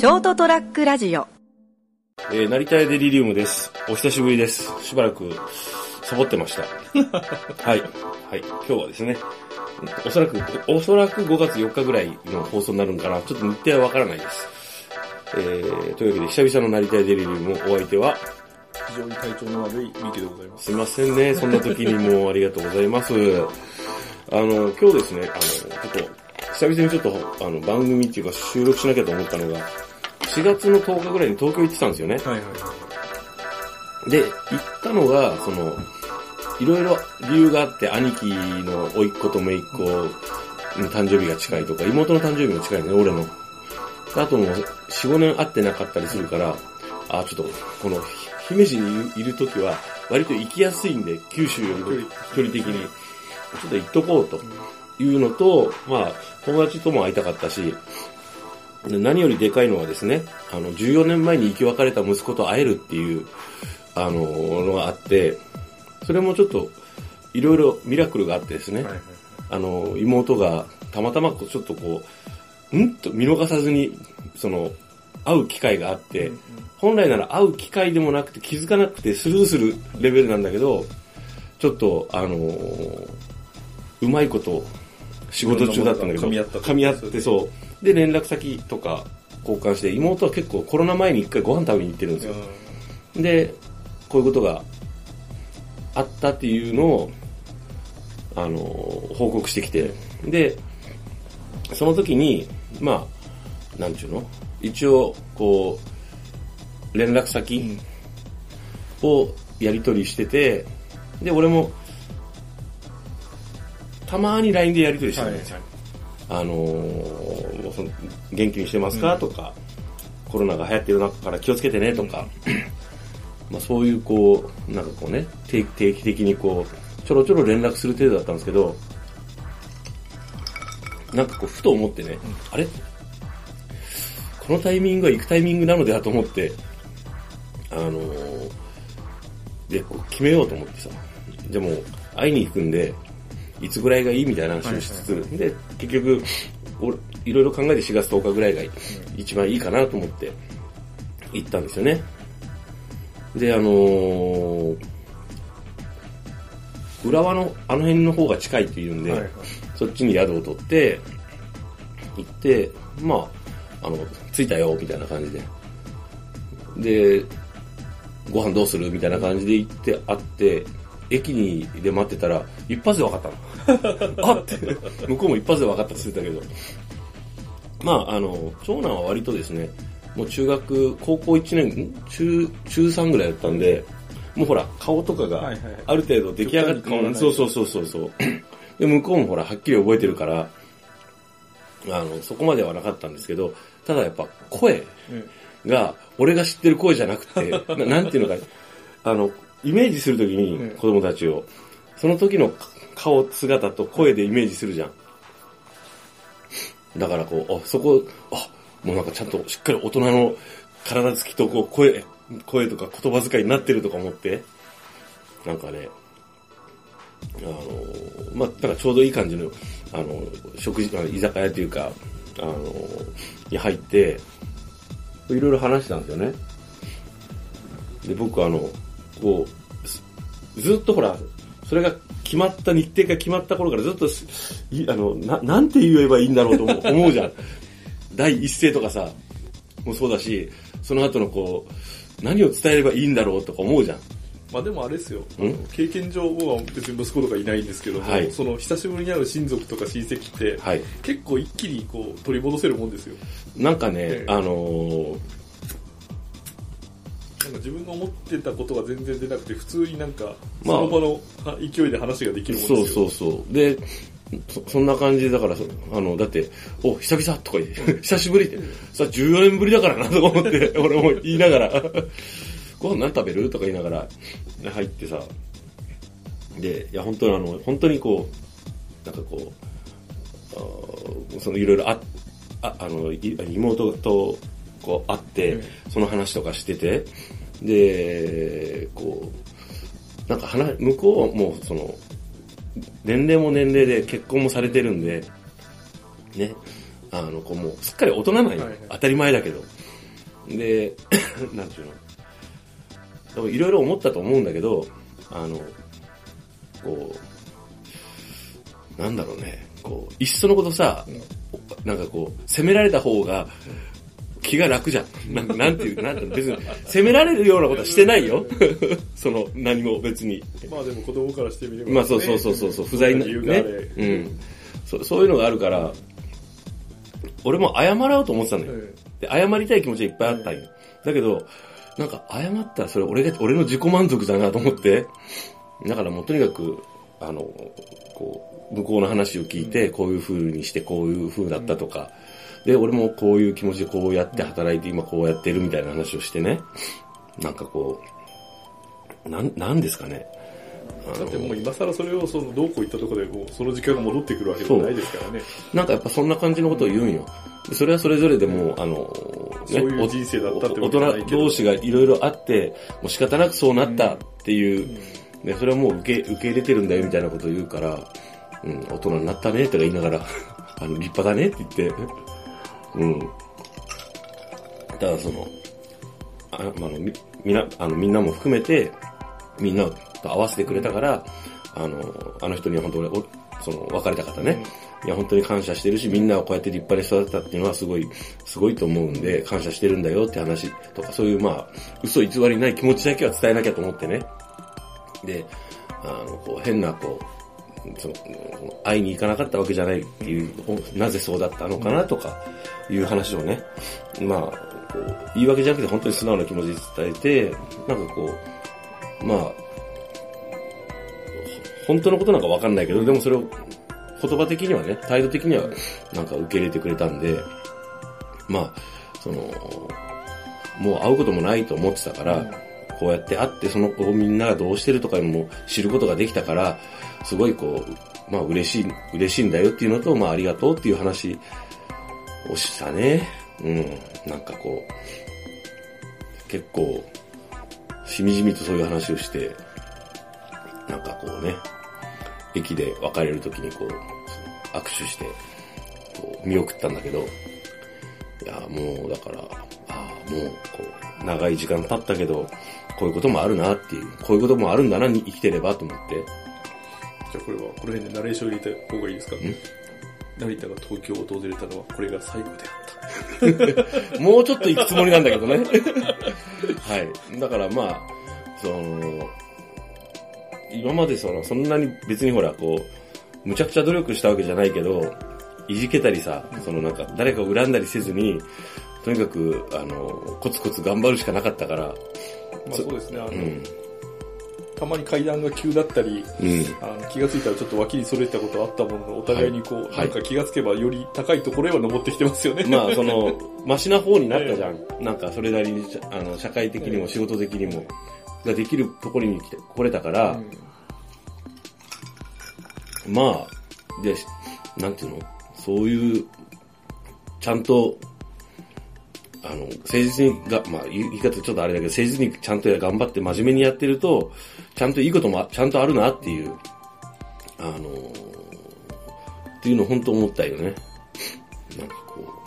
ショートトラックラジオえー、成田屋デリリウムです。お久しぶりです。しばらく、サボってました。はい。はい。今日はですね、おそらく、おそらく5月4日ぐらいの放送になるんかな。ちょっと日程はわからないです。えー、というわけで、久々の成田屋デリリウム、お相手は、非常に体調の悪いミキでございます。すいませんね。そんな時にもうありがとうございます。あの、今日ですね、あの、ちょっと、久々にちょっと、あの、番組っていうか収録しなきゃと思ったのが、4月の10日ぐらいに東京行ってたんですよね。はいはい。で、行ったのが、その、いろいろ理由があって、兄貴の甥っ子と姪っ子の誕生日が近いとか、妹の誕生日も近いね、俺の。あともう、4、5年会ってなかったりするから、あ、ちょっと、この、姫路にいるときは、割と行きやすいんで、九州よりも距離的に、ちょっと行っとこうというのと、まあ、友達とも会いたかったし、で何よりでかいのはですね、あの、14年前に生き別れた息子と会えるっていう、あの、のがあって、それもちょっと、いろいろミラクルがあってですね、はいはい。あの、妹がたまたまちょっとこう、んと見逃さずに、その、会う機会があって、本来なら会う機会でもなくて気づかなくてスルーするレベルなんだけど、ちょっと、あのーうまいこと、仕事中だったんだけど、噛み合った噛み合ってそう。で、連絡先とか交換して、妹は結構コロナ前に一回ご飯食べに行ってるんですよ。で、こういうことがあったっていうのを、あの、報告してきて、で、その時に、まあ、なんちゅうの？一応、こう、連絡先をやり取りしてて、で、俺も、たまに LINE でやり取りしてるんですよ。あのー元気にしてますか、とか、コロナが流行ってる中から気をつけてねとか、まあそういうこう、なんかこうね、定定期的にこう、ちょろちょろ連絡する程度だったんですけど、なんかこう、ふと思ってね、あれ？このタイミングは行くタイミングなのではと思って、あのーで、こう決めようと思ってさ、じゃあもう会いに行くんで、いつぐらいがいいみたいな話をしつつ、で、結局、俺、いろいろ考えて4月10日ぐらいが一番いいかなと思って行ったんですよね。で、あのー浦和のあの辺の方が近いっていうんで、はいはい。そっちに宿を取って、行って、まあ、あの、着いたよ、みたいな感じで。で、ご飯どうする？みたいな感じで行って、会って、駅にで待ってたら、一発で分かったの。あって、向こうも一発で分かったって言ってたけど。まあ、あの、長男は割とですね、もう中学、高校1年、ん？中、中3ぐらいだったんで、もうほら、顔とかがある程度出来上がって、極端に変わらないそうそうそうそうそう。で、向こうもほら、はっきり覚えてるから、あの、そこまではなかったんですけど、ただやっぱ声が、俺が知ってる声じゃなくて、ななんていうのか、あの、イメージするときにうん子供たちを、その時の顔、姿と声でイメージするじゃん。だからこう、あ、そこ、あ、もうなんかちゃんとしっかり大人の体つきとこう声、声とか言葉遣いになってるとか思って、なんかね、あの、まあ、だからちょうどいい感じの、あの、食事、あの居酒屋というか、あの、に入って、いろいろ話したんですよね。で、僕あの、こう、すずっとほら、それが決まった日程が決まった頃からずっとあの、な、なんて言えばいいんだろうと思う 思うじゃん。第一声とかさ、もそうだし、その後のこう、何を伝えればいいんだろうとか思うじゃん。まあでもあれですよん？経験上僕は別に息子とかいないんですけども、はいその久しぶりに会う親族とか親戚って、はい。結構一気にこう取り戻せるもんですよ。なんかねえ、えあのーなんか自分が思ってたことが全然出なくて、普通になんか、まあ。その場のは勢いで話ができるもんですよ。そうそうそう。で、そそんな感じで、だからそ、あの、だって、お、久々とか言って、久しぶりって、さ、14年ぶりだからなとか思って、俺も言いながら、ご飯何食べるとか言いながら、入ってさ、で、いや、本当にあの、本当にこう、なんかこう、あーそのいろいろあ、あ、あの、い妹と、こう、会って、うん。その話とかしてて、で、こう、なんか話、向こうはもうその、年齢も年齢で結婚もされてるんで、ね、あの、こうもうすっかり大人なんよ。当たり前だけど。で、なんていうの。いろいろ思ったと思うんだけど、あの、こう、なんだろうね、こう、いっそのことさ、なんかこう、責められた方が、気が楽じゃん。なんなんていう、なんていうの、別に、責められるようなことはしてないよ。その、何も別に。まあでも子供からしてみれば、まあそうそうそうそうそう、不在な、ねれ。うん。そそういうのがあるから、俺も謝らおうと思ってたのよ。えで、謝りたい気持ちがいっぱいあったんよ。だけど、なんか謝ったらそれ俺が、俺の自己満足だなと思って、だからもうとにかく、あの、こう、向こうの話を聞いて、こういう風にしてこういう風だったとか、で、俺もこういう気持ちでこうやって働いて今こうやってるみたいな話をしてね、なんかこう、なん、なんですかね。だってもう今更それをそのどうこう言ったところでもうその時間が戻ってくるわけでもないですからね。なんかやっぱそんな感じのことを言うんよ。でそれはそれぞれでもう、あの、そういう人生だったっておわけじゃないけど大人同士がいろいろあって、もう仕方なくそうなったっていう、でそれはもう受け受け入れてるんだよみたいなことを言うから、うん、大人になったねとか言いながら、あの、立派だねって言って、うん。ただその、あまああのみみんな、あの、みんなも含めて、みんなと合わせてくれたから、あの、あの人には本当俺、おその、別れた方ね、いや、本当に感謝してるし、みんなをこうやって立派に育てたっていうのはすごい、すごいと思うんで、感謝してるんだよって話とか、そういうまあ、嘘偽りない気持ちだけは伝えなきゃと思ってね。で、あの、こう、変な、こう、その、会いに行かなかったわけじゃないっていう、なぜそうだったのかなとか、いう話をね、まあ、こう、言い訳じゃなくて本当に素直な気持ちで伝えて、なんかこう、まあ、本当のことなんかわかんないけど、でもそれを言葉的にはね、態度的にはなんか受け入れてくれたんで、まあ、その、もう会うこともないと思ってたから、こうやって会ってその子をみんながどうしてるとかも知ることができたから、すごいこう、まあ嬉しい、嬉しいんだよっていうのと、まあありがとうっていう話をしたね。うん。なんかこう、結構、しみじみとそういう話をして、なんかこうね、駅で別れる時にこう、握手して、こう、見送ったんだけど、いや、もうだから、ああ、もう、こう、長い時間経ったけど、こういうこともあるなっていう、こういうこともあるんだな、生きてればと思って。じゃあこれは、この辺でナレーションを入れた方がいいですか？成田が東京を訪れたのはこれが最後であった。もうちょっと行くつもりなんだけどね。はい。だからまあ、その、今までその、そんなに別にほら、こう、むちゃくちゃ努力したわけじゃないけど、いじけたりさ、そのなんか誰かを恨んだりせずに、とにかく、あの、コツコツ頑張るしかなかったから、まあそうですね、あの、うん。たまに階段が急だったり、うん。あの気がついたらちょっと脇にそれたことあったものの、お互いにこう、はいなんか気がつけばより高いところへは登ってきてますよね。まあ、その、マシな方になったじゃん。なんか、それなりに、あの、社会的にも仕事的にも、ができるところに来て、来れたから、うんまあ、で、なんていうの？そういう、ちゃんと、あの、誠実にが、まあ、言い方ちょっとあれだけど、誠実にちゃんと頑張って真面目にやってると、ちゃんといいこともあちゃんとあるなっていう、あの、っていうのを本当思ったよね。なんかこ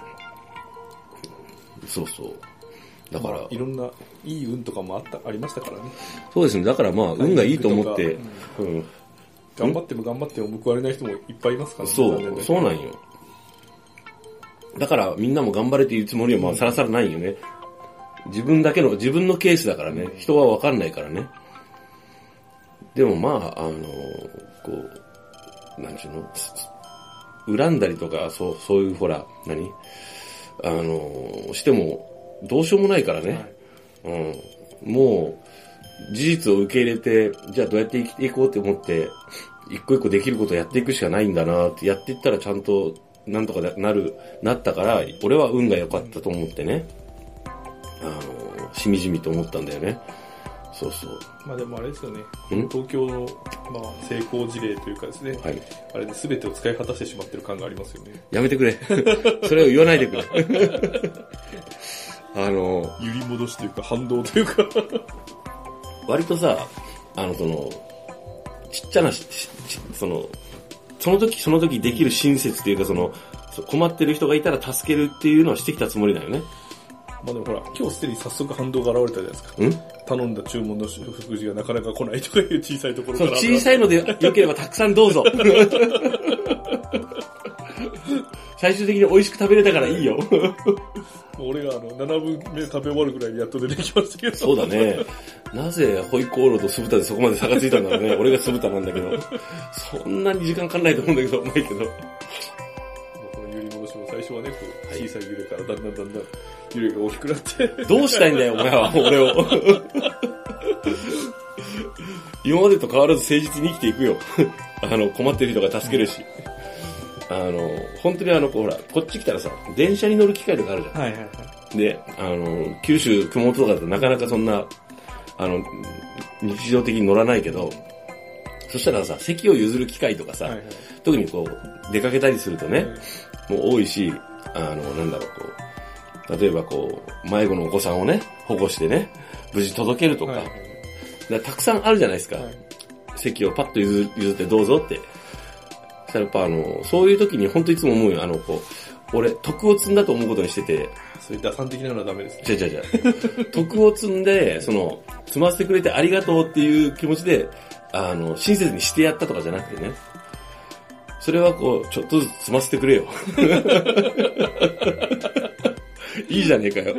う、そうそう。だから、いろんないい運とかもあった、ありましたからね。そうですね。だからまあ、運がいいと思って、うん、頑張っても頑張っても報われない人もいっぱいいますからね。そう、そうなんよ。だからみんなも頑張れっていうつもりはまあさらさらないよね。自分だけの、自分のケースだからね。人はわかんないからね。でもまあ、あの、こう、なんちゅうの、恨んだりとか、そう、そういうほら、何？あの、しても、どうしようもないからね。うん。もう、事実を受け入れて、じゃあどうやって生きていこうって思って、一個一個できることをやっていくしかないんだなって、やっていったらちゃんと、なんとかなる、なったから、俺は運が良かったと思ってね。あの、しみじみと思ったんだよね。そうそう。まあでもあれですよね。ん？東京の、まあ、成功事例というかですね。はい。あれで全てを使い果たしてしまってる感がありますよね。やめてくれ。それを言わないでくれ。あの、揺り戻しというか反動というか。割とさ、あの、その、ちっちゃなその、その時その時できる親切っていうか、その、そう困ってる人がいたら助けるっていうのはしてきたつもりだよね。まあでもほら、今日すでに早速反動が現れたじゃないですか。ん？頼んだ注文の食事がなかなか来ないとかいう小さいところそう、から。小さいので良ければたくさんどうぞ。最終的に美味しく食べれたからいいよ。俺があの、7分目食べ終わるぐらいにやっと出てきましたけど。そうだね。なぜホイコーローと酢豚でそこまで差がついたんだろうね。俺が酢豚なんだけど。そんなに時間かかんないと思うんだけど、うまいけど。この揺り戻しも最初はね、こう、はい小さい揺れからだんだんだんだん揺れが大きくなって。どうしたいんだよ、お前は、俺を。今までと変わらず誠実に生きていくよ。あの、困ってる人が助けるし。あの、本当にあの、ほら、こっち来たらさ、電車に乗る機会とかあるじゃん。はいはいはい。で、あの、九州、熊本とかだとなかなかそんな、あの、日常的に乗らないけど、そしたらさ、席を譲る機会とかさ、はいはい。特にこう、出かけたりするとね、もう多いし、あの、なんだろう、こう、例えばこう、迷子のお子さんをね、保護してね、無事届けるとか、はいだからたくさんあるじゃないですか。はい席をパッと譲譲ってどうぞって。たらやっぱあの、そういう時に本当いつも思うよ。あの、こう、俺、徳を積んだと思うことにしてて、そういう打算的なのはダメですね。違う違う違う。徳を積んで、その、積ませてくれてありがとうっていう気持ちで、あの、親切にしてやったとかじゃなくてね。それはこう、ちょっとずつ積ませてくれよ。いいじゃねえかよ。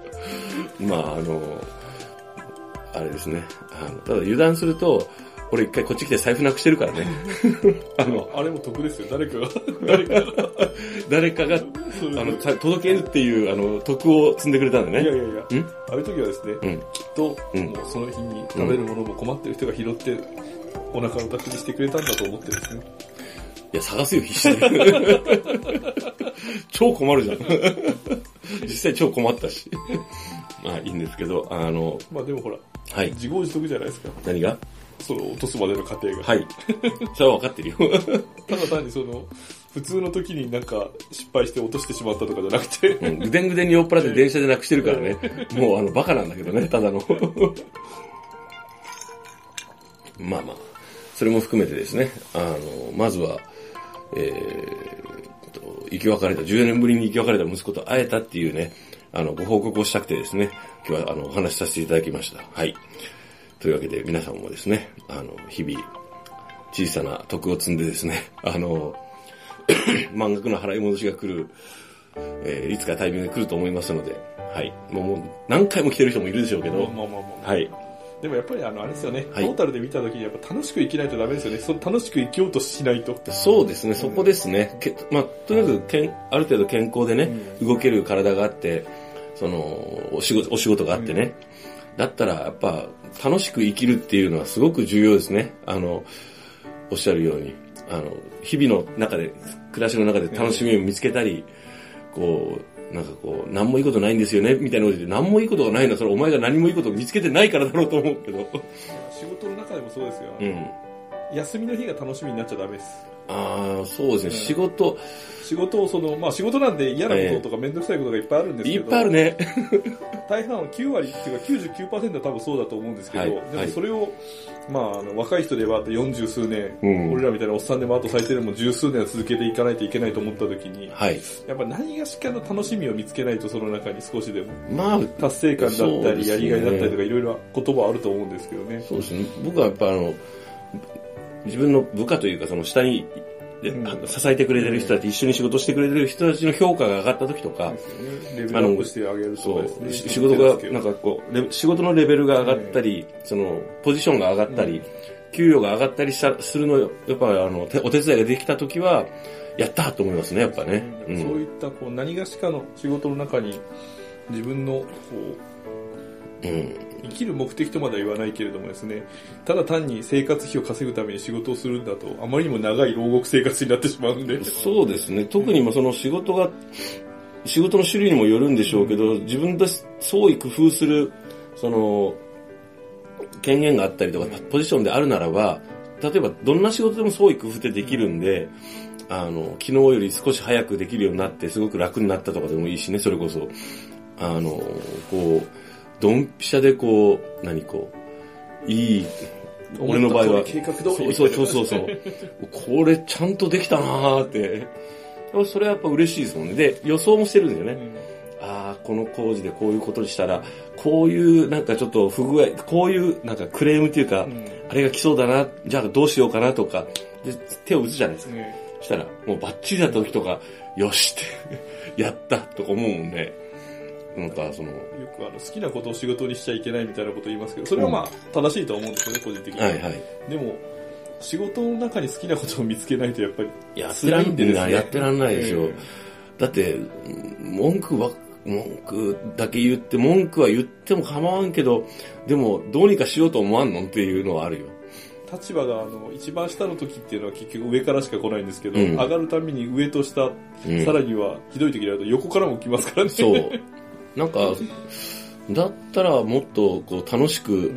まあ、あの、あれですね。あの、ただ油断すると、俺一回こっち来て財布なくしてるからね。あの、あれも得ですよ。誰かが、誰かが、誰かが、あの、た届けるっていう、あの、徳を積んでくれたんだね。いやいやいや、ん？ああいう時はですね、うん。きっと、うんもうその日に食べるものも困ってる人が拾って、お腹の宅にしてくれたんだと思ってですね。いや、探すよ、必死で。超困るじゃん。実際超困ったし。まあいいんですけど、あの、まあでもほら、はい。自業自得じゃないですか。何が？その落とすまでの過程が。はい。それは分かってるよ。ただ単にその、普通の時になんか失敗して落としてしまったとかじゃなくて、うんぐでんぐでんに酔っ払って電車でなくしてるからね。もうあの、バカなんだけどね、ただの。まあまあ、それも含めてですね、あの、まずは、えーと、生き別れた、14年ぶりに生き別れた息子と会えたっていうね、あの、ご報告をしたくてですね、今日はあの、お話しさせていただきました。はい。というわけで皆さんもですね、あの、日々、小さな徳を積んでですね、あの、満額の払い戻しが来る、えーいつかタイミングが来ると思いますので、はい。もうもう何回も来てる人もいるでしょうけど、まあまあまあまあ。はい。でもやっぱりあの、あれですよね、はいトータルで見た時にやっぱ楽しく生きないとダメですよね。その楽しく生きようとしないと。そうですね、そこですね。けまあ、とにかくけん、ある程度健康でね、動ける体があって、その、お仕事、お仕事があってね。だったら、やっぱ、楽しく生きるっていうのはすごく重要ですね。あの、おっしゃるように。あの、日々の中で、暮らしの中で楽しみを見つけたり、こう、なんかこう、何もいいことないんですよね、みたいなことで、何もいいことがないのは、それお前が何もいいことを見つけてないからだろうと思うけど。仕事の中でもそうですよ。うん。休みの日が楽しみになっちゃダメです。ああ、そうですね、仕事、仕事をその、まあ仕事なんで嫌なこととかめんどくさいことがいっぱいあるんですけど、いっぱいあるね。大半は9割っていうか99%は多分そうだと思うんですけど、はい。でもそれを、まああの若い人ではあと40数年、うん。俺らみたいなおっさんでもあと最低でも十数年は続けていかないといけないと思った時に、はい。やっぱ何がしかの楽しみを見つけないとその中に少しでもまあ、達成感だそったり、やりがいだったりとかいろいろ言葉あると思うんですけどね。そうですね。僕はやっぱあの、自分の部下というかその下に、でうん。支えてくれてる人たち、一緒に仕事してくれてる人たちの評価が上がった時とか、ですよね。レベルアップしてあ仕事が、なんかこうレ、仕事のレベルが上がったり、その、ポジションが上がったり、給与が上がったりしたするの、やっぱあの、てお手伝いができた時は、やったと思いますね、やっぱね。う。そうん。いったこう何がしかの仕事の中に自分のこううん。生きる目的とまでは言わないけれどもですね、ただ単に生活費を稼ぐために仕事をするんだと、あまりにも長い牢獄生活になってしまうんで。そうですね。特にもその仕事が、仕事の種類にもよるんでしょうけど、自分で創意工夫する、その、権限があったりとか、ポジションであるならば、例えばどんな仕事でも創意工夫ってできるんで、あの、昨日より少し早くできるようになって、すごく楽になったとかでもいいしね、それこそ。あの、こう、ドンピシャでこう、何こう、いい、俺の場合は、計画通りそうそうそうそうそう。これちゃんとできたなーって、それはやっぱ嬉しいですもんね。で、予想もしてるんですよね。うんああ、この工事でこういうことにしたら、こういうなんかちょっと不具合、こういうなんかクレームっていうか、うんあれが来そうだな、じゃあどうしようかなとか、で手を打つじゃないですか。ねそしたら、もうバッチリだった時とか、よしって、やったとか思うもんね。なんかその、よくあの好きなことを仕事にしちゃいけないみたいなこと言いますけど、それはまあ正しいとは思うんですよね、個人的に。はいはい。でも、仕事の中に好きなことを見つけないとやっぱり辛いんでですね。やってらんないですよ。えだって、文句は、文句だけ言って、文句は言っても構わんけど、でも、どうにかしようと思わんのっていうのはあるよ。え立場があの一番下の時っていうのは結局上からしか来ないんですけど、うん上がるたびに上と下、うんさらにはひどい時になると横からも来ますからね。そう。なんか、だったらもっとこう楽しく。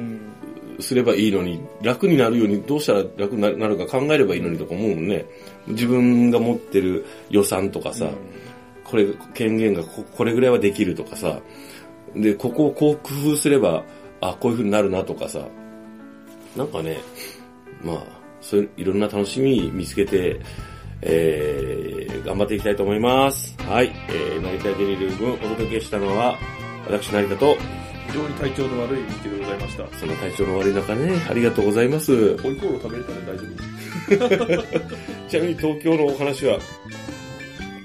すればいいのに、楽になるようにどうしたら楽になるか考えればいいのにとか思うもんね。自分が持ってる予算とかさ、これ、権限がこれぐらいはできるとかさ、で、ここをこう工夫すれば、あ、こういう風になるなとかさ、なんかね、まあ、そういういろんな楽しみ見つけて、えー、頑張っていきたいと思います。はい、えー、成田デリル分お届けしたのは、私成田と、非常に体調の悪い日記でございました。その体調の悪い中ね、ありがとうございます。ホイコーロー食べれたら大丈夫。ちなみに東京のお話は、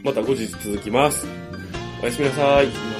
また後日続きます。おやすみなさい。